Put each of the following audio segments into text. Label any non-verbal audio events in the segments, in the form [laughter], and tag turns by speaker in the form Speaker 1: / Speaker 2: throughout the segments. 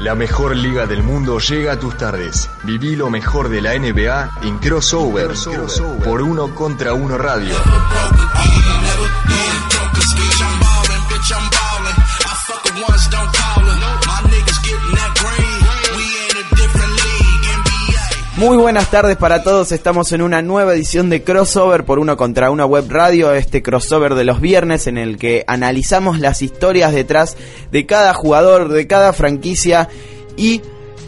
Speaker 1: La mejor liga del mundo llega a tus tardes. Viví lo mejor de la NBA en Crossover, por uno contra uno radio.
Speaker 2: Muy buenas tardes para todos, estamos en una nueva edición de Crossover por uno contra uno web radio, este crossover de los viernes en el que analizamos las historias detrás de cada jugador, de cada franquicia y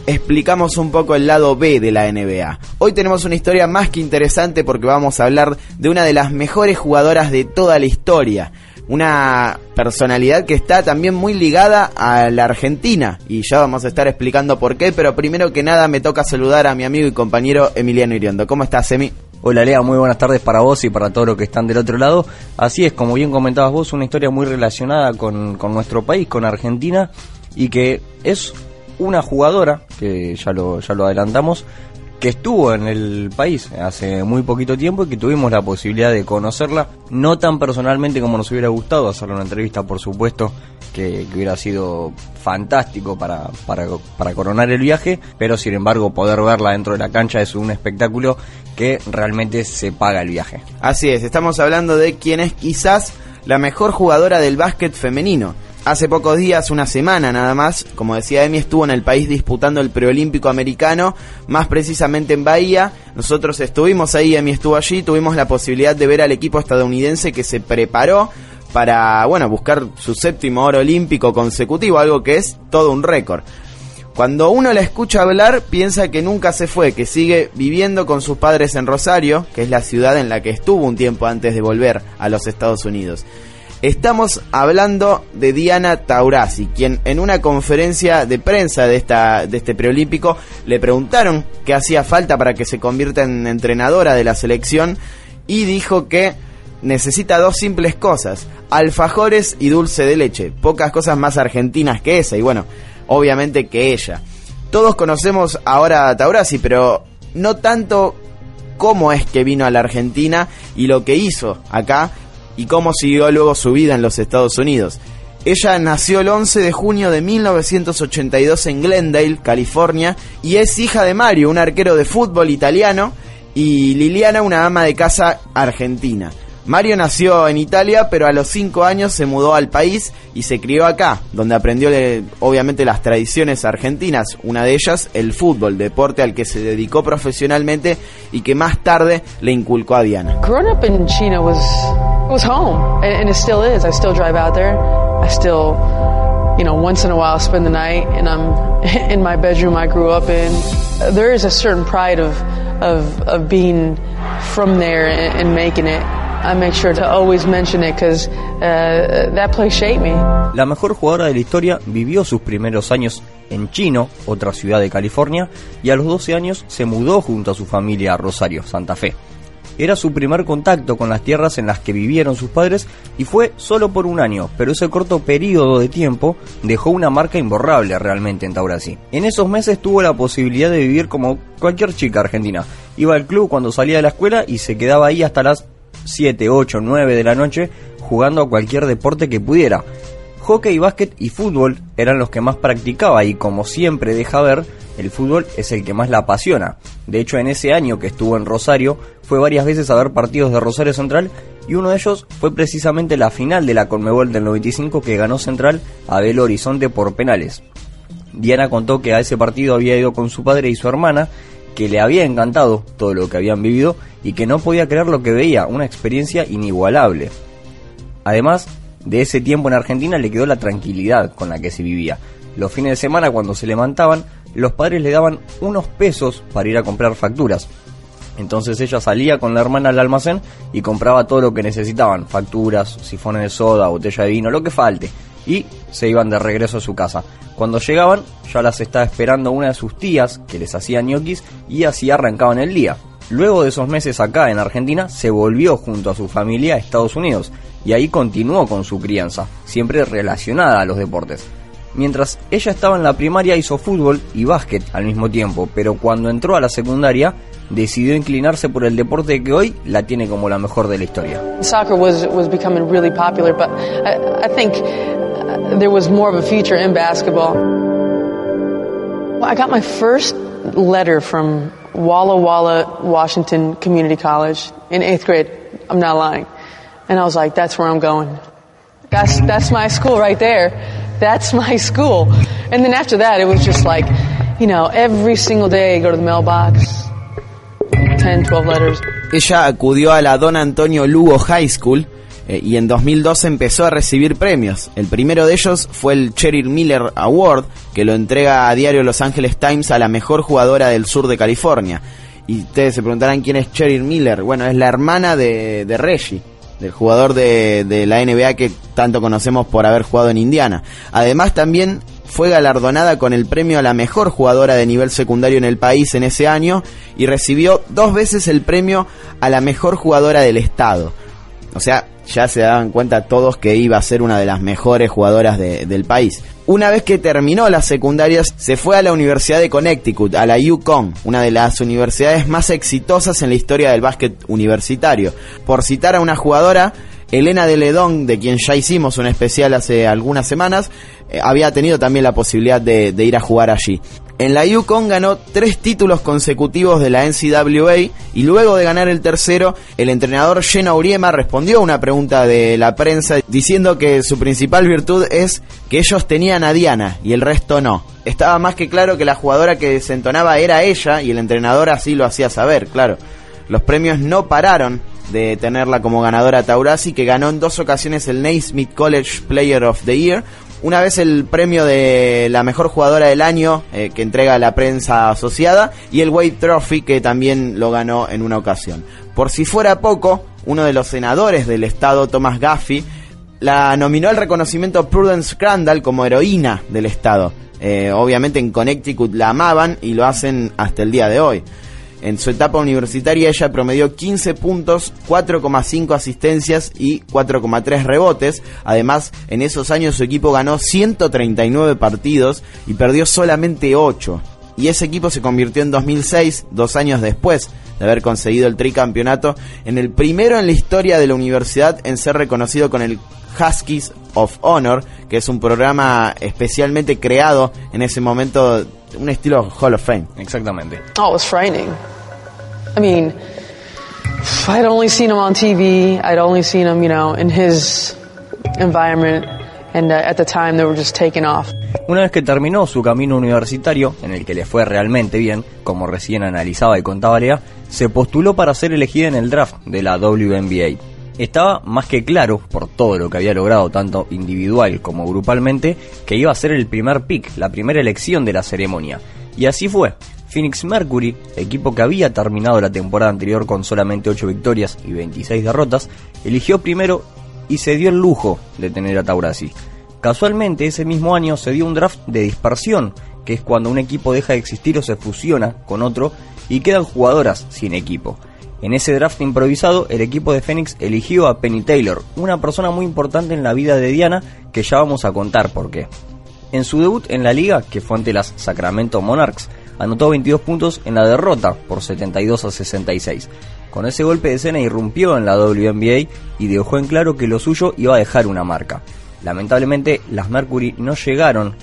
Speaker 2: explicamos un poco el lado B de la NBA. Hoy tenemos una historia más que interesante porque vamos a hablar de una de las mejores jugadoras de toda la historia una personalidad que está también muy ligada a la Argentina y ya vamos a estar explicando por qué, pero primero que nada me toca saludar a mi amigo y compañero Emiliano Iriondo. ¿Cómo estás, Emi?
Speaker 3: Hola Lea, muy buenas tardes para vos y para todos los que están del otro lado. Así es, como bien comentabas vos, una historia muy relacionada con, con nuestro país, con Argentina, y que es una jugadora, que ya lo, ya lo adelantamos, que estuvo en el país hace muy poquito tiempo y que tuvimos la posibilidad de conocerla, no tan personalmente como nos hubiera gustado hacerle una entrevista, por supuesto, que, hubiera sido fantástico para, para, para, coronar el viaje, pero sin embargo poder verla dentro de la cancha es un espectáculo que realmente se paga el viaje.
Speaker 2: Así es, estamos hablando de quien es quizás la mejor jugadora del básquet femenino. Hace pocos días, una semana nada más, como decía Emi, estuvo en el país disputando el preolímpico americano, más precisamente en Bahía. Nosotros estuvimos ahí, Emi estuvo allí, tuvimos la posibilidad de ver al equipo estadounidense que se preparó para, bueno, buscar su séptimo oro olímpico consecutivo, algo que es todo un récord. Cuando uno la escucha hablar, piensa que nunca se fue, que sigue viviendo con sus padres en Rosario, que es la ciudad en la que estuvo un tiempo antes de volver a los Estados Unidos. Estamos hablando de Diana Taurasi, quien en una conferencia de prensa de, esta, de este preolímpico le preguntaron qué hacía falta para que se convierta en entrenadora de la selección y dijo que necesita dos simples cosas, alfajores y dulce de leche, pocas cosas más argentinas que esa y bueno, obviamente que ella. Todos conocemos ahora a Taurasi, pero no tanto cómo es que vino a la Argentina y lo que hizo acá y cómo siguió luego su vida en los Estados Unidos. Ella nació el 11 de junio de 1982 en Glendale, California, y es hija de Mario, un arquero de fútbol italiano, y Liliana, una ama de casa argentina. Mario nació en Italia, pero a los 5 años se mudó al país y se crió acá, donde aprendió obviamente las tradiciones argentinas, una de ellas el fútbol, deporte al que se dedicó profesionalmente y que más tarde le inculcó a Diana.
Speaker 4: Growing up in China was was home and it still is. I still drive out there. I still you know, once in a while spend the night and I'm [laughs] in my bedroom I grew up in. There is a certain pride of of of being from there and making it. I make sure to always mention it because that place shaped me.
Speaker 3: La mejor jugadora de la historia vivió sus primeros años en Chino, otra ciudad de California, y a los 12 años se mudó junto a su familia a Rosario, Santa Fe. Era su primer contacto con las tierras en las que vivieron sus padres y fue solo por un año, pero ese corto periodo de tiempo dejó una marca imborrable realmente en Taurasi. En esos meses tuvo la posibilidad de vivir como cualquier chica argentina. Iba al club cuando salía de la escuela y se quedaba ahí hasta las 7, 8, 9 de la noche jugando a cualquier deporte que pudiera. Hockey, básquet y fútbol eran los que más practicaba y como siempre deja ver, el fútbol es el que más la apasiona. De hecho, en ese año que estuvo en Rosario, fue varias veces a ver partidos de Rosario Central y uno de ellos fue precisamente la final de la Conmebol del 95 que ganó Central a Belo Horizonte por penales. Diana contó que a ese partido había ido con su padre y su hermana que le había encantado todo lo que habían vivido y que no podía creer lo que veía, una experiencia inigualable. Además, de ese tiempo en Argentina le quedó la tranquilidad con la que se vivía. Los fines de semana cuando se levantaban, los padres le daban unos pesos para ir a comprar facturas. Entonces ella salía con la hermana al almacén y compraba todo lo que necesitaban, facturas, sifones de soda, botella de vino, lo que falte. Y se iban de regreso a su casa. Cuando llegaban, ya las estaba esperando una de sus tías que les hacía ñoquis y así arrancaban el día. Luego de esos meses acá en Argentina, se volvió junto a su familia a Estados Unidos y ahí continuó con su crianza, siempre relacionada a los deportes. Mientras ella estaba en la primaria hizo fútbol y básquet al mismo tiempo, pero cuando entró a la secundaria decidió inclinarse por el deporte que hoy la tiene como la mejor de la historia.
Speaker 4: Soccer was was becoming really popular, but I, I think uh, there was more of a future in basketball. Well, I got my first letter from Walla Walla Washington Community College in eighth grade. I'm not lying, and I was like, "That's where I'm going. That's that's my school right there. That's my school." And then after that, it was just like, you know, every single day, go to the mailbox, 10, 12 letters.
Speaker 2: Ella acudió a la Don Antonio Lugo High School eh, y en 2012 empezó a recibir premios. El primero de ellos fue el Cheryl Miller Award, que lo entrega a diario Los Angeles Times a la mejor jugadora del sur de California. Y ustedes se preguntarán quién es Cheryl Miller. Bueno, es la hermana de, de Reggie, del jugador de, de la NBA que tanto conocemos por haber jugado en Indiana. Además también fue galardonada con el premio a la mejor jugadora de nivel secundario en el país en ese año y recibió dos veces el premio a la mejor jugadora del estado. O sea, ya se daban cuenta todos que iba a ser una de las mejores jugadoras de- del país. Una vez que terminó las secundarias, se fue a la Universidad de Connecticut, a la UConn, una de las universidades más exitosas en la historia del básquet universitario. Por citar a una jugadora, Elena de Ledón, de quien ya hicimos un especial hace algunas semanas, eh, había tenido también la posibilidad de, ir a jugar allí. En la Yukon ganó tres títulos consecutivos de la NCAA y luego de ganar el tercero, el entrenador Jenna Uriema respondió a una pregunta de la prensa diciendo que su principal virtud es que ellos tenían a Diana y el resto no. Estaba más que claro que la jugadora que desentonaba era ella y el entrenador así lo hacía saber, claro. Los premios no pararon de tenerla como ganadora Taurasi, que ganó en dos ocasiones el Naismith College Player of the Year. Una vez el premio de la mejor jugadora del año eh, que entrega la prensa asociada y el Wade Trophy que también lo ganó en una ocasión. Por si fuera poco, uno de los senadores del estado, Thomas Gaffey, la nominó al reconocimiento Prudence Crandall como heroína del estado. Eh, obviamente en Connecticut la amaban y lo hacen hasta el día de hoy. En su etapa universitaria ella promedió 15 puntos, 4,5 asistencias y 4,3 rebotes. Además, en esos años su equipo ganó 139 partidos y perdió solamente 8. Y ese equipo se convirtió en 2006, dos años después de haber conseguido el tricampeonato, en el primero en la historia de la universidad en ser reconocido con el Huskies of Honor, que es un programa especialmente creado en ese momento, un estilo Hall of Fame.
Speaker 3: Exactamente.
Speaker 4: Oh, it was frightening. I mean, I'd only seen him on TV. I'd only seen him, you know, in his environment. And uh, at the time, they were just taking off.
Speaker 3: Una vez que terminó su camino universitario, en el que le fue realmente bien, como recién analizaba y contaba Lea, se postuló para ser elegida en el draft de la WNBA. Estaba más que claro, por todo lo que había logrado tanto individual como grupalmente, que iba a ser el primer pick, la primera elección de la ceremonia. Y así fue. Phoenix Mercury, equipo que había terminado la temporada anterior con solamente 8 victorias y 26 derrotas, eligió primero y se dio el lujo de tener a Taurasi. Casualmente ese mismo año se dio un draft de dispersión, que es cuando un equipo deja de existir o se fusiona con otro y quedan jugadoras sin equipo. En ese draft improvisado, el equipo de Phoenix eligió a Penny Taylor, una persona muy importante en la vida de Diana, que ya vamos a contar por qué. En su debut en la liga, que fue ante las Sacramento Monarchs, anotó 22 puntos en la derrota por 72 a 66. Con ese golpe de escena irrumpió en la WNBA y dejó en claro que lo suyo iba a dejar una marca. Lamentablemente, las Mercury no llegaron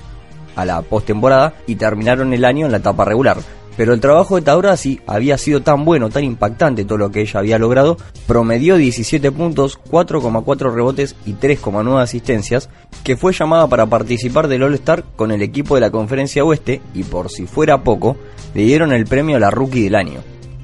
Speaker 3: a la postemporada y terminaron el año en la etapa regular. Pero el trabajo de Taurasi había sido tan bueno, tan impactante todo lo que ella había logrado, promedió 17 puntos, 4,4 rebotes y 3,9 asistencias, que fue llamada para participar del All-Star con el equipo de la Conferencia Oeste y por si fuera poco, le dieron el premio a la Rookie del año.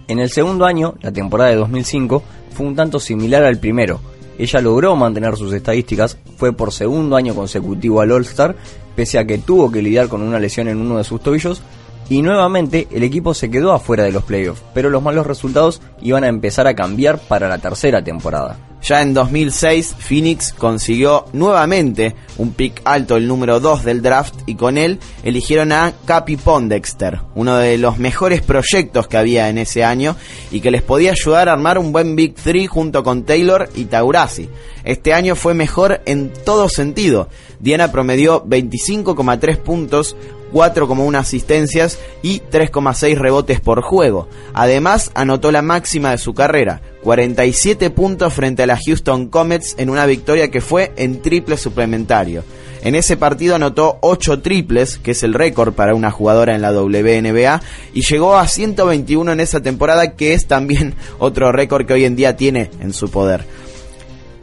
Speaker 3: En el segundo año, la temporada de 2005, fue un tanto similar al primero. Ella logró mantener sus estadísticas, fue por segundo año consecutivo al All-Star, pese a que tuvo que lidiar con una lesión en uno de sus tobillos, y nuevamente el equipo se quedó afuera de los playoffs, pero los malos resultados iban a empezar a cambiar para la tercera temporada.
Speaker 2: Ya en 2006, Phoenix consiguió nuevamente un pick alto, el número 2 del draft, y con él eligieron a Capi Pondexter, uno de los mejores proyectos que había en ese año y que les podía ayudar a armar un buen Big 3 junto con Taylor y Taurasi. Este año fue mejor en todo sentido. Diana promedió 25,3 puntos, 4,1 asistencias y 3,6 rebotes por juego. Además, anotó la máxima de su carrera, 47 puntos frente a la Houston Comets en una victoria que fue en triple suplementario. En ese partido anotó 8 triples, que es el récord para una jugadora en la WNBA, y llegó a 121 en esa temporada, que es también [laughs] otro récord que hoy en día tiene en su poder.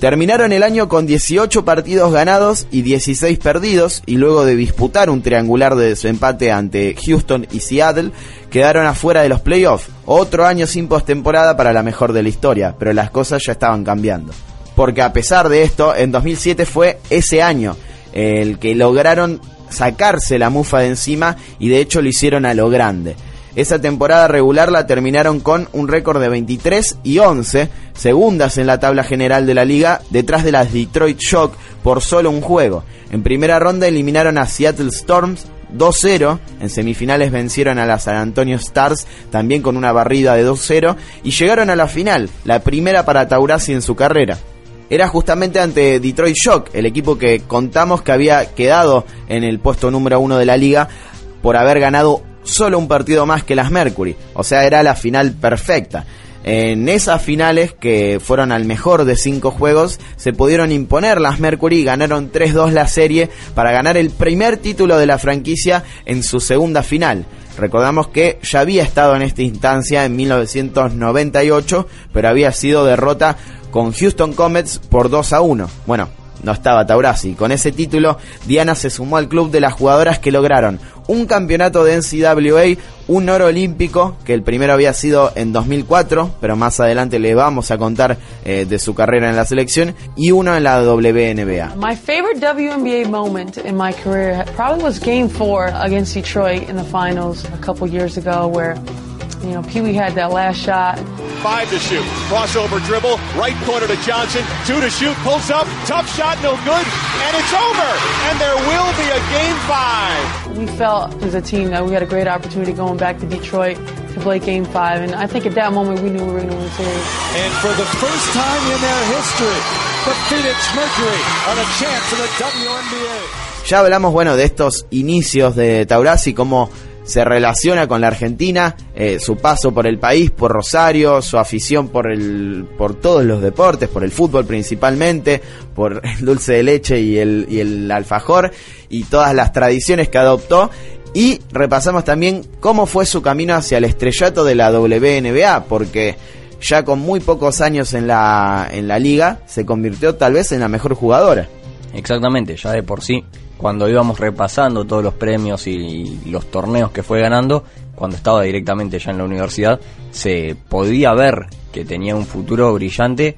Speaker 2: Terminaron el año con 18 partidos ganados y 16 perdidos y luego de disputar un triangular de desempate ante Houston y Seattle, quedaron afuera de los playoffs. Otro año sin postemporada para la mejor de la historia, pero las cosas ya estaban cambiando. Porque a pesar de esto, en 2007 fue ese año el que lograron sacarse la mufa de encima y de hecho lo hicieron a lo grande. Esa temporada regular la terminaron con un récord de 23 y 11, segundas en la tabla general de la liga, detrás de las Detroit Shock por solo un juego. En primera ronda eliminaron a Seattle Storms 2-0, en semifinales vencieron a las San Antonio Stars también con una barrida de 2-0 y llegaron a la final, la primera para Taurasi en su carrera. Era justamente ante Detroit Shock, el equipo que contamos que había quedado en el puesto número uno de la liga por haber ganado solo un partido más que las Mercury. O sea, era la final perfecta. En esas finales, que fueron al mejor de cinco juegos, se pudieron imponer las Mercury y ganaron 3-2 la serie para ganar el primer título de la franquicia en su segunda final. Recordamos que ya había estado en esta instancia en 1998, pero había sido derrota con Houston Comets por 2 a 1. Bueno, no estaba Taurasi. Con ese título, Diana se sumó al club de las jugadoras que lograron un campeonato de NCAA, un oro olímpico, que el primero había sido en 2004, pero más adelante le vamos a contar eh, de su carrera en la selección, y uno en la WNBA.
Speaker 4: My favorite WNBA moment in my career probably was Game 4 against Detroit in the finals a couple years ago, where you know Pee Wee had that last shot.
Speaker 5: Five to shoot. Crossover dribble. Right corner to Johnson. Two to shoot. Pulls up. Tough shot. No good. And it's over. And there will be a game five.
Speaker 4: We felt as a team that we had a great opportunity going back to Detroit to play game five. And I think at that moment we knew we were going to win the series.
Speaker 5: And for the first time in their history, the Phoenix Mercury are a chance in the WNBA.
Speaker 2: Ya hablamos, bueno, de estos inicios de Taurasi, como se relaciona con la Argentina, eh, su paso por el país, por Rosario, su afición por el, por todos los deportes, por el fútbol principalmente, por [laughs] el dulce de leche y el, y el alfajor y todas las tradiciones que adoptó. Y repasamos también cómo fue su camino hacia el estrellato de la WNBA, porque ya con muy pocos años en la, en la liga se convirtió tal vez en la mejor jugadora.
Speaker 3: Exactamente, ya de por sí cuando íbamos repasando todos los premios y, los torneos que fue ganando, cuando estaba directamente ya en la universidad, se podía ver que tenía un futuro brillante.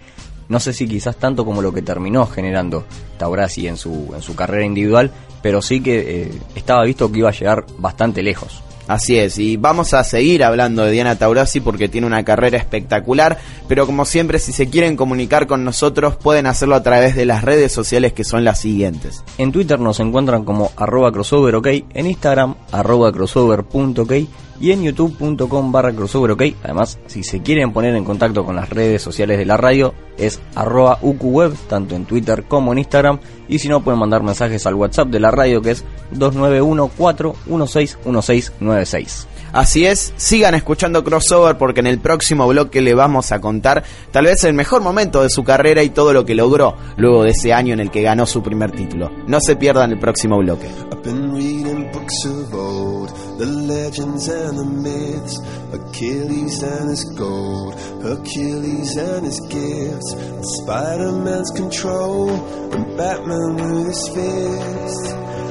Speaker 3: No sé si quizás tanto como lo que terminó generando Taurasi en su, en su carrera individual, pero sí que eh, estaba visto que iba a llegar bastante lejos.
Speaker 2: Así es, y vamos a seguir hablando de Diana Taurasi porque tiene una carrera espectacular, pero como siempre si se quieren comunicar con nosotros pueden hacerlo a través de las redes sociales que son las siguientes.
Speaker 3: En Twitter nos encuentran como arroba crossover en Instagram arroba crossover.ok y en youtube.com barra crossover ok. Además, si se quieren poner en contacto con las redes sociales de la radio, es arroba uqweb, tanto en Twitter como en Instagram. Y si no, pueden mandar mensajes al WhatsApp de la radio, que es 2914161696.
Speaker 2: Así es, sigan escuchando Crossover porque en el próximo bloque le vamos a contar tal vez el mejor momento de su carrera y todo lo que logró luego de ese año en el que ganó su primer título. No se pierdan el próximo bloque.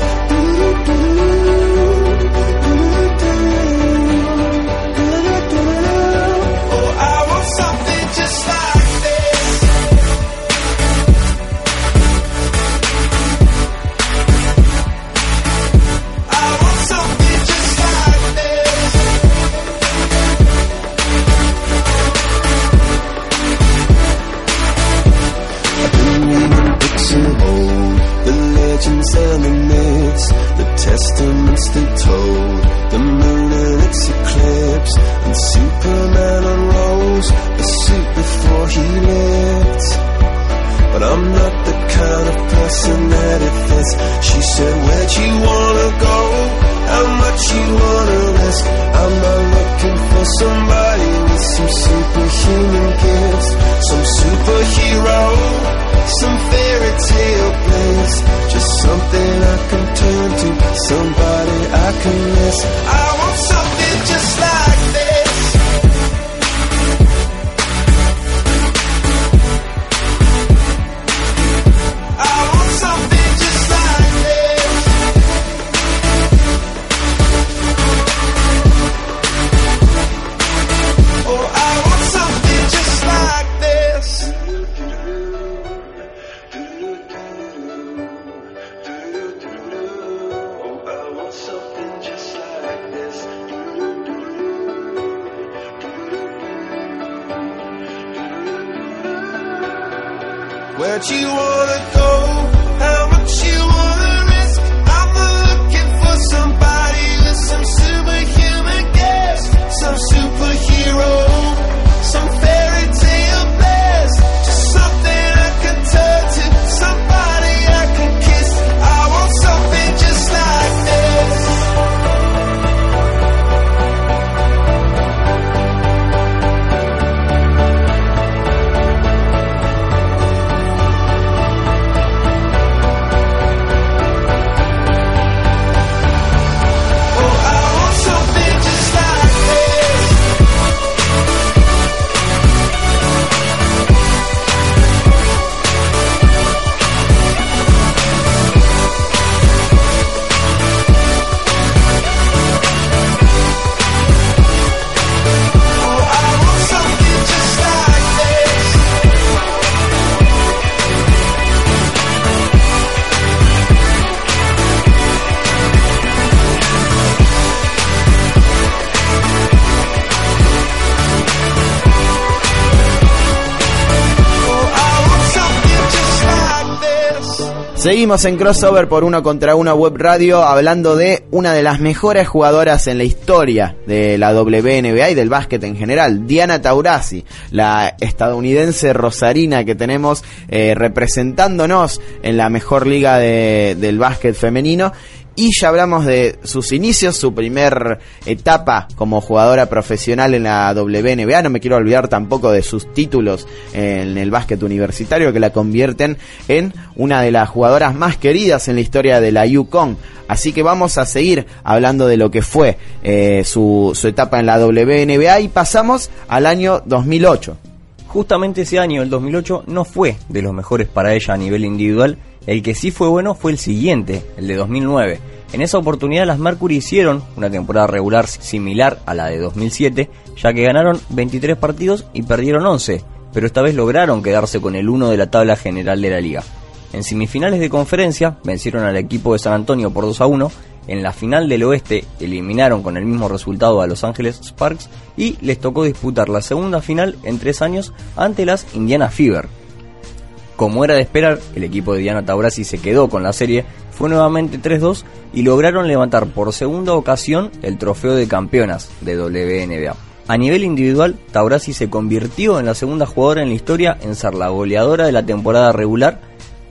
Speaker 6: like
Speaker 2: Seguimos en crossover por uno contra uno web radio hablando de una de las mejores jugadoras en la historia de la WNBA y del básquet en general, Diana Taurasi, la estadounidense rosarina que tenemos eh, representándonos en la mejor liga de- del básquet femenino. Y ya hablamos de sus inicios, su primer etapa como jugadora profesional en la WNBA. No me quiero olvidar tampoco de sus títulos en el básquet universitario que la convierten en una de las jugadoras más queridas en la historia de la Yukon. Así que vamos a seguir hablando de lo que fue eh, su, su etapa en la WNBA y pasamos al año 2008.
Speaker 3: Justamente ese año, el 2008, no fue de los mejores para ella a nivel individual. El que sí fue bueno fue el siguiente, el de 2009. En esa oportunidad las Mercury hicieron una temporada regular similar a la de 2007, ya que ganaron 23 partidos y perdieron 11, pero esta vez lograron quedarse con el 1 de la tabla general de la liga. En semifinales de conferencia vencieron al equipo de San Antonio por 2 a 1, en la final del oeste eliminaron con el mismo resultado a Los Ángeles Sparks y les tocó disputar la segunda final en tres años ante las Indiana Fever. Como era de esperar, el equipo de Diana Taurasi se quedó con la serie, fue nuevamente 3-2 y lograron levantar por segunda ocasión el trofeo de campeonas de WNBA. A nivel individual, Taurasi se convirtió en la segunda jugadora en la historia en ser la goleadora de la temporada regular,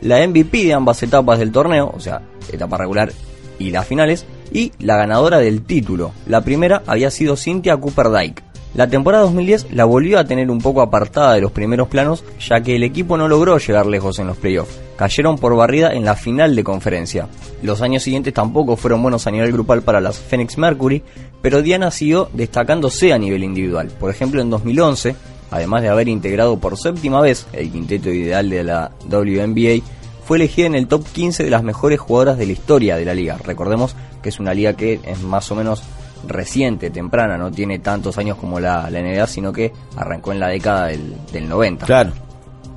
Speaker 3: la MVP de ambas etapas del torneo, o sea, etapa regular y las finales, y la ganadora del título. La primera había sido Cynthia Cooper Dyke. La temporada 2010 la volvió a tener un poco apartada de los primeros planos, ya que el equipo no logró llegar lejos en los playoffs. Cayeron por barrida en la final de conferencia. Los años siguientes tampoco fueron buenos a nivel grupal para las Phoenix Mercury, pero Diana siguió destacándose a nivel individual. Por ejemplo, en 2011, además de haber integrado por séptima vez el quinteto ideal de la WNBA, fue elegida en el top 15 de las mejores jugadoras de la historia de la liga. Recordemos que es una liga que es más o menos reciente, temprana, no tiene tantos años como la, la NBA, sino que arrancó en la década del, del 90.
Speaker 2: Claro.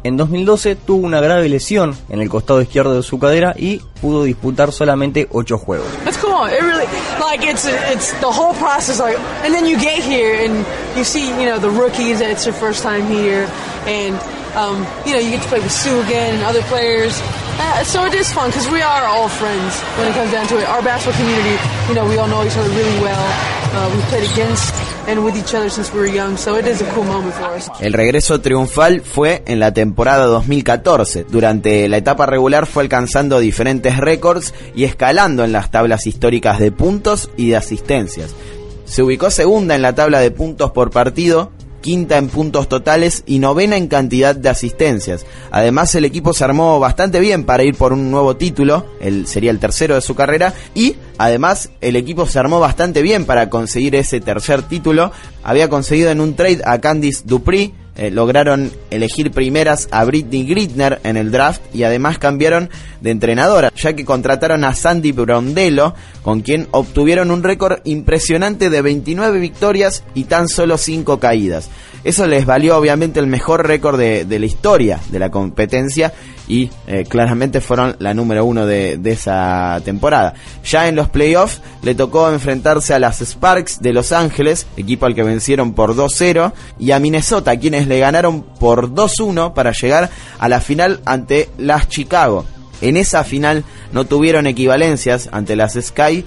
Speaker 3: En 2012 tuvo una grave lesión en el costado izquierdo de su cadera y pudo disputar solamente 8 juegos.
Speaker 4: That's cool. It really like it's it's the whole process like and then you get here and you see, you know, the rookies it's their first time here and um, you know, you get to play with Sue again and other players. Uh, so it is fun because we are all friends when it comes down to it. Our basketball community, you know, we all know each other really well. Uh, we've played against and with each other since we were young, so it is a cool moment for us.
Speaker 2: El regreso triunfal fue en la temporada 2014. Durante la etapa regular fue alcanzando diferentes récords y escalando en las tablas históricas de puntos y de asistencias. Se ubicó segunda en la tabla de puntos por partido, quinta en puntos totales y novena en cantidad de asistencias. Además el equipo se armó bastante bien para ir por un nuevo título, el, sería el tercero de su carrera, y además el equipo se armó bastante bien para conseguir ese tercer título. Había conseguido en un trade a Candice Dupri, eh, lograron elegir primeras a Britney Gritner en el draft y además cambiaron de entrenadora, ya que contrataron a Sandy Brondello, con quien obtuvieron un récord impresionante de 29 victorias y tan solo 5 caídas. Eso les valió obviamente el mejor récord de, de la historia de la competencia y eh, claramente fueron la número uno de, de esa temporada. Ya en los playoffs le tocó enfrentarse a las Sparks de Los Ángeles, equipo al que vencieron por 2-0, y a Minnesota, quienes le ganaron por 2-1 para llegar a la final ante las Chicago. En esa final no tuvieron equivalencias ante las Sky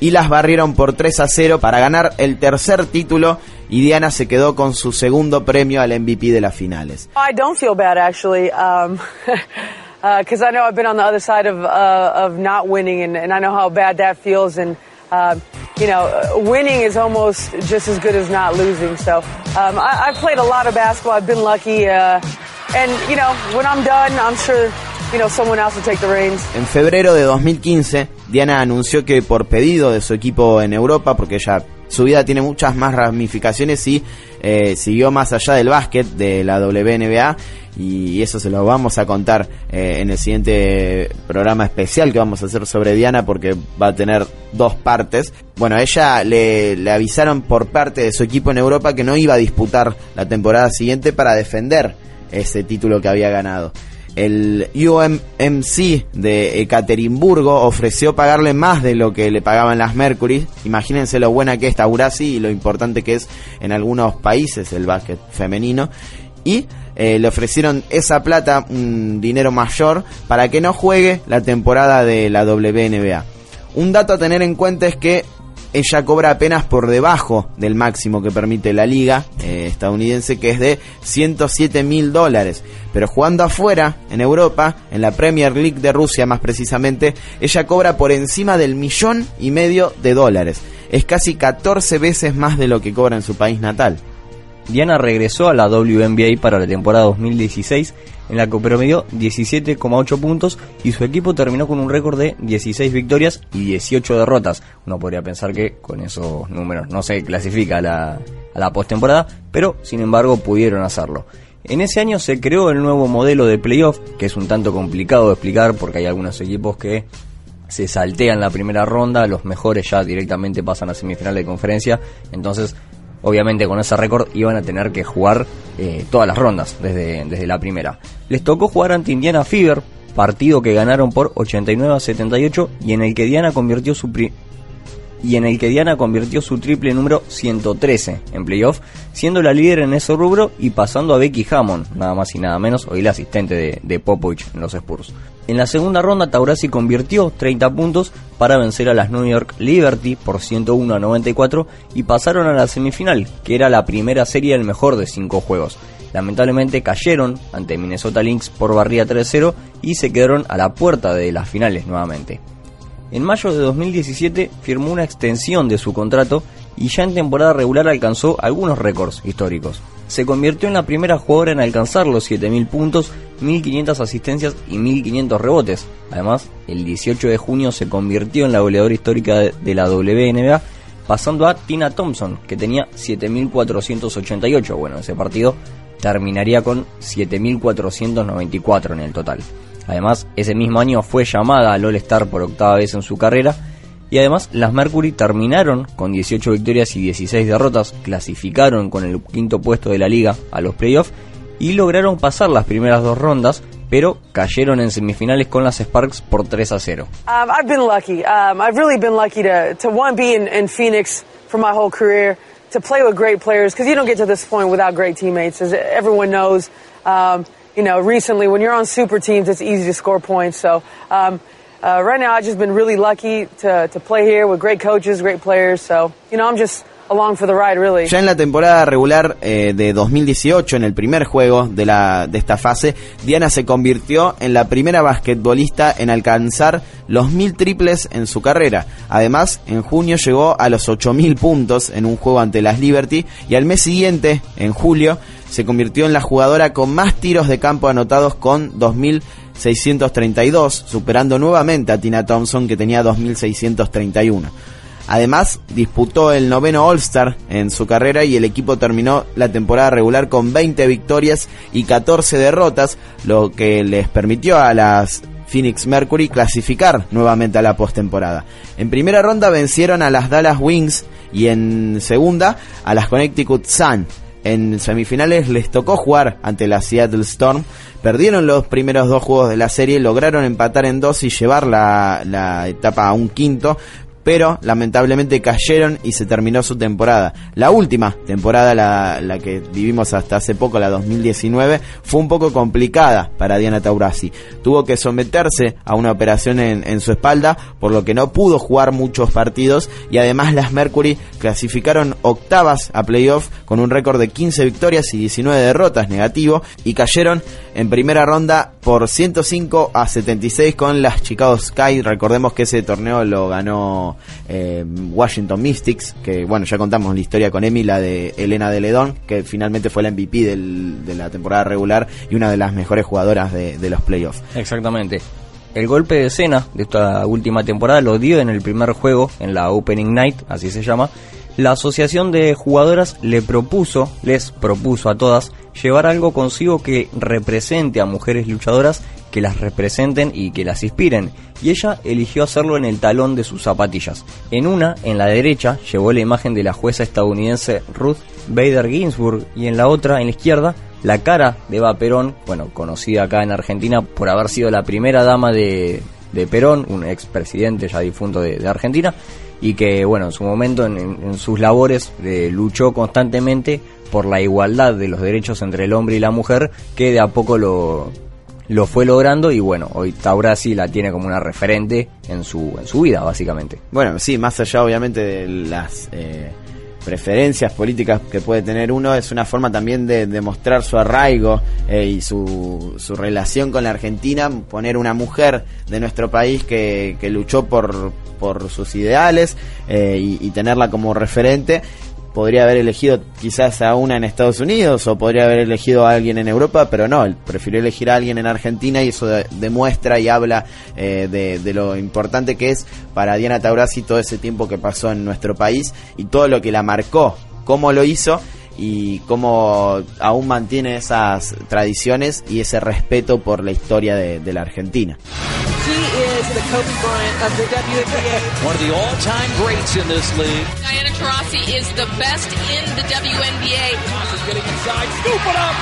Speaker 2: y las barrieron por 3 a 0 para ganar el tercer título y Diana se quedó con su segundo premio al MVP de las finales.
Speaker 4: I don't feel bad actually, um, [laughs] because I know I've been on the other side of uh, of not winning, and, and I know how bad that feels. Uh, you know, winning is almost just as good as not losing. So um, I, I've played a lot of basketball. I've been lucky, uh, and you know, when I'm done, I'm sure you know someone else will take the reins.
Speaker 2: En febrero de 2015, Diana anunció que por pedido de su equipo en Europa, porque ella su vida tiene muchas más ramificaciones y eh, siguió más allá del básquet de la WNBA y eso se lo vamos a contar eh, en el siguiente programa especial que vamos a hacer sobre Diana porque va a tener dos partes. Bueno, ella le avisaron por parte de su equipo en Europa que no iba a disputar la temporada siguiente para defender ese título que había ganado. El UMMC de Ekaterimburgo ofreció pagarle más de lo que le pagaban las Mercury. Imagínense lo buena que es Taurasi y lo importante que es en algunos países el básquet femenino. Y eh, le ofrecieron esa plata, un dinero mayor, para que no juegue la temporada de la WNBA. Un dato a tener en cuenta es que ella cobra apenas por debajo del máximo que permite la liga eh, estadounidense, que es de 107 mil dólares. Pero jugando afuera, en Europa, en la Premier League de Rusia más precisamente, ella cobra por encima del millón y medio de dólares. Es casi 14 veces más de lo que cobra en su país natal.
Speaker 3: Diana regresó a la WNBA para la temporada 2016 en la que promedió 17,8 puntos y su equipo terminó con un récord de 16 victorias y 18 derrotas. Uno podría pensar que con esos números no se clasifica a la, postemporada, pero sin embargo pudieron hacerlo. En ese año se creó el nuevo modelo de playoff, que es un tanto complicado de explicar porque hay algunos equipos que se saltean la primera ronda, los mejores ya directamente pasan a semifinal de conferencia, entonces obviamente con ese récord iban a tener que jugar eh, todas las rondas desde, desde la primera. Les tocó jugar ante Indiana Fever, partido que ganaron por 89 a 78 y en el que Diana convirtió su y en el que Diana convirtió su triple número 113 en playoff, siendo la líder en ese rubro y pasando a Becky Hammond, nada más y nada menos, hoy la asistente de, Popovich en los Spurs. En la segunda ronda Taurasi convirtió 30 puntos para vencer a las New York Liberty por 101 a 94 y pasaron a la semifinal, que era la primera serie del mejor de 5 juegos. Lamentablemente cayeron ante Minnesota Lynx por barría 3-0 y se quedaron a la puerta de las finales nuevamente. En mayo de 2017 firmó una extensión de su contrato y ya en temporada regular alcanzó algunos récords históricos. Se convirtió en la primera jugadora en alcanzar los 7.000 puntos, 1.500 asistencias y 1.500 rebotes. Además, el 18 de junio se convirtió en la goleadora histórica de la WNBA, pasando a Tina Thompson, que tenía 7.488. Bueno, ese partido terminaría con 7.494 en el total. Además, ese mismo año fue llamada al All-Star por octava vez en su carrera. Y además, las Mercury terminaron con 18 victorias y 16 derrotas, clasificaron con el quinto puesto de la liga a los playoffs y lograron pasar las primeras dos rondas, pero cayeron en semifinales con las Sparks por 3 a 0.
Speaker 4: Um, I've been lucky. Um, I've really been lucky to, to one, be in, in Phoenix for my whole career, to play with great players, because you don't get to this point without great teammates, as everyone knows. Um, you know, recently when you're on super teams, it's easy to score points. So um, uh, right now, I've just been really lucky to, play here with great coaches, great players. So, you know, I'm just along for the ride, really.
Speaker 2: Ya en la temporada regular eh, de 2018, en el primer juego de, la, de esta fase, Diana se convirtió en la primera basquetbolista en alcanzar los mil triples en su carrera. Además, en junio llegó a los 8000 puntos en un juego ante las Liberty y al mes siguiente, en julio, se convirtió en la jugadora con más tiros de campo anotados con 2632, superando nuevamente a Tina Thompson que tenía 2631. Además, disputó el noveno All-Star en su carrera y el equipo terminó la temporada regular con 20 victorias y 14 derrotas, lo que les permitió a las Phoenix Mercury clasificar nuevamente a la postemporada. En primera ronda vencieron a las Dallas Wings y en segunda a las Connecticut Sun. En semifinales les tocó jugar ante la Seattle Storm. Perdieron los primeros dos juegos de la serie, lograron empatar en dos y llevar la, la etapa a un quinto, pero lamentablemente cayeron y se terminó su temporada. La última temporada, la, la, que vivimos hasta hace poco, la 2019, fue un poco complicada para Diana Taurasi. Tuvo que someterse a una operación en, en, su espalda, por lo que no pudo jugar muchos partidos y además las Mercury clasificaron octavas a playoff con un récord de 15 victorias y 19 derrotas negativo y cayeron en primera ronda por 105 a 76 con las Chicago Sky. Recordemos que ese torneo lo ganó eh, Washington Mystics, que bueno, ya contamos la historia con Emi, la de Elena de Ledón, que finalmente fue la MVP del, de la temporada regular y una de las mejores jugadoras de, de los playoffs.
Speaker 3: Exactamente. El golpe de escena de esta última temporada lo dio en el primer juego, en la Opening Night, así se llama. La asociación de jugadoras le propuso, les propuso a todas, llevar algo consigo que represente a mujeres luchadoras, que las representen y que las inspiren. Y ella eligió hacerlo en el talón de sus zapatillas. En una, en la derecha, llevó la imagen de la jueza estadounidense Ruth Bader Ginsburg y en la otra, en la izquierda, la cara de Eva Perón, bueno, conocida acá en Argentina por haber sido la primera dama de, Perón, un expresidente ya difunto de, Argentina, y que, bueno, en su momento, en, en sus labores, eh, luchó constantemente por la igualdad de los derechos entre el hombre y la mujer, que de a poco lo, lo fue logrando y bueno, hoy Taurasi la tiene como una referente en su, en su vida, básicamente.
Speaker 2: Bueno, sí, más allá obviamente de las... Eh preferencias políticas que puede tener uno es una forma también de demostrar su arraigo eh, y su, su, relación con la Argentina, poner una mujer de nuestro país que, que luchó por, por sus ideales eh, y, tenerla como referente. Podría haber elegido quizás a una en Estados Unidos o podría haber elegido a alguien en Europa, pero no, él prefirió elegir a alguien en Argentina y eso de, demuestra y habla eh, de, lo importante que es para Diana Taurasi todo ese tiempo que pasó en nuestro país y todo lo que la marcó, cómo lo hizo y cómo aún mantiene esas tradiciones y ese respeto por la historia de, la Argentina.
Speaker 7: She is the Kobe Bryant of the WNBA.
Speaker 8: One of the all-time greats in this league.
Speaker 9: Diana Taurasi is the best in the WNBA.
Speaker 5: Taurasi's getting inside, scoop it up,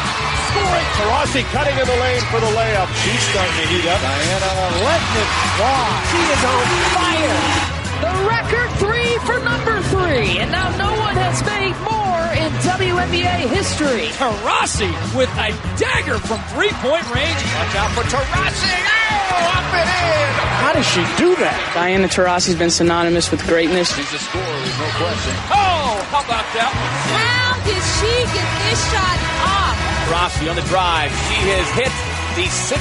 Speaker 5: scoring. Taurasi cutting in the lane for the layup. She's starting to heat up.
Speaker 7: Diana letting it fly. She is on fire.
Speaker 9: The record three for number three, and now no one has made more in WNBA history.
Speaker 8: Taurasi with a dagger from three-point range.
Speaker 5: Watch out for Taurasi. Oh, up and in.
Speaker 7: How does she do that?
Speaker 4: Diana Taurasi's been synonymous with greatness.
Speaker 8: She's a scorer, there's no question. Oh, how about that one?
Speaker 9: How did she get this shot off?
Speaker 8: Taurasi on the drive. She has hit the 6,000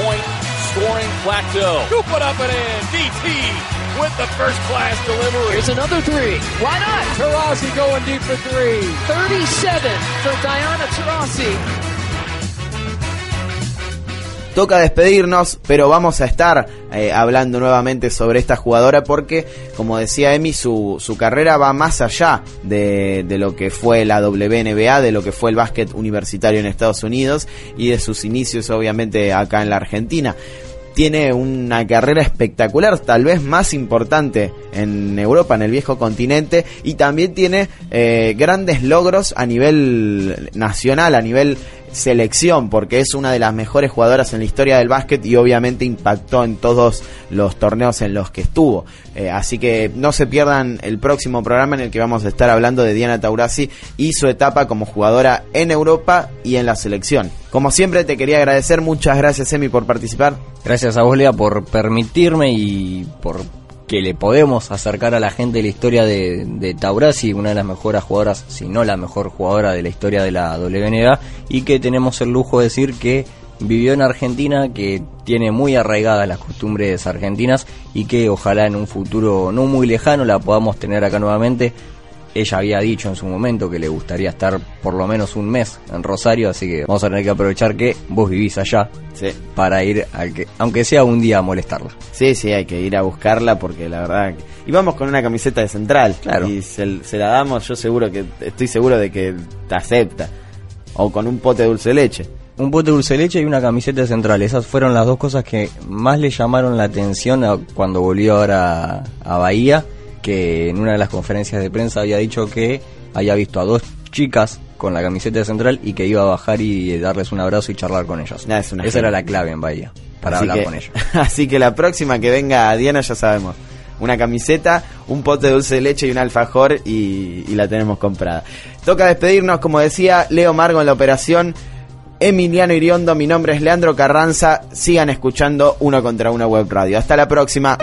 Speaker 8: point scoring plateau.
Speaker 5: Scoop it up and in. DT
Speaker 8: with the first class delivery.
Speaker 9: Here's another three. Why not?
Speaker 8: Taurasi going deep for three.
Speaker 9: 37 for Diana Taurasi.
Speaker 2: Toca despedirnos, pero vamos a estar eh, hablando nuevamente sobre esta jugadora porque, como decía Emi, su, su carrera va más allá de, de, lo que fue la WNBA, de lo que fue el básquet universitario en Estados Unidos y de sus inicios obviamente acá en la Argentina tiene una carrera espectacular, tal vez más importante en Europa, en el viejo continente, y también tiene eh, grandes logros a nivel nacional, a nivel selección, porque es una de las mejores jugadoras en la historia del básquet y obviamente impactó en todos los torneos en los que estuvo. Eh, así que no se pierdan el próximo programa en el que vamos a estar hablando de Diana Taurasi y su etapa como jugadora en Europa y en la selección. Como siempre te quería agradecer, muchas gracias Emi por participar.
Speaker 3: Gracias a vos Lea por permitirme y por que le podemos acercar a la gente la historia de, de Taurasi, una de las mejores jugadoras, si no la mejor jugadora de la historia de la WNBA, y que tenemos el lujo de decir que vivió en Argentina, que tiene muy arraigadas las costumbres argentinas y que ojalá en un futuro no muy lejano la podamos tener acá nuevamente. Ella había dicho en su momento que le gustaría estar por lo menos un mes en Rosario, así que vamos a tener que aprovechar que vos vivís allá
Speaker 2: sí.
Speaker 3: para ir, al que, aunque sea un día a molestarla.
Speaker 2: Sí, sí, hay que ir a buscarla porque la verdad... Y vamos con una camiseta de central.
Speaker 3: Claro.
Speaker 2: Y se, se la damos, yo seguro que estoy seguro de que te acepta. O con un pote de dulce de leche
Speaker 3: un bote de dulce de leche y una camiseta de central. Esas fueron las dos cosas que más le llamaron la atención a, cuando volvió ahora a Bahía, que en una de las conferencias de prensa había dicho que había visto a dos chicas con la camiseta de central y que iba a bajar y darles un abrazo y charlar con ellas.
Speaker 2: Nah, es
Speaker 3: Esa gente. era la clave en Bahía, para
Speaker 2: así
Speaker 3: hablar
Speaker 2: que,
Speaker 3: con ellos. [laughs]
Speaker 2: Así que la próxima que venga Diana ya sabemos. Una camiseta, un pote de dulce de leche y un alfajor y, y la tenemos comprada. Toca despedirnos, como decía Leo Margo en la operación. Emiliano Iriondo, mi nombre es Leandro Carranza. Sigan escuchando Uno contra Uno Web Radio. Hasta la próxima.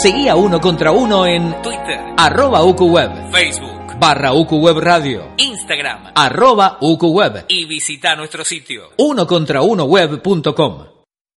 Speaker 8: Seguí a Uno contra Uno en Twitter, arroba UQWeb, Facebook, barra UQWeb Radio, Instagram, arroba UQWeb y visita nuestro sitio, unocontraunoweb.com.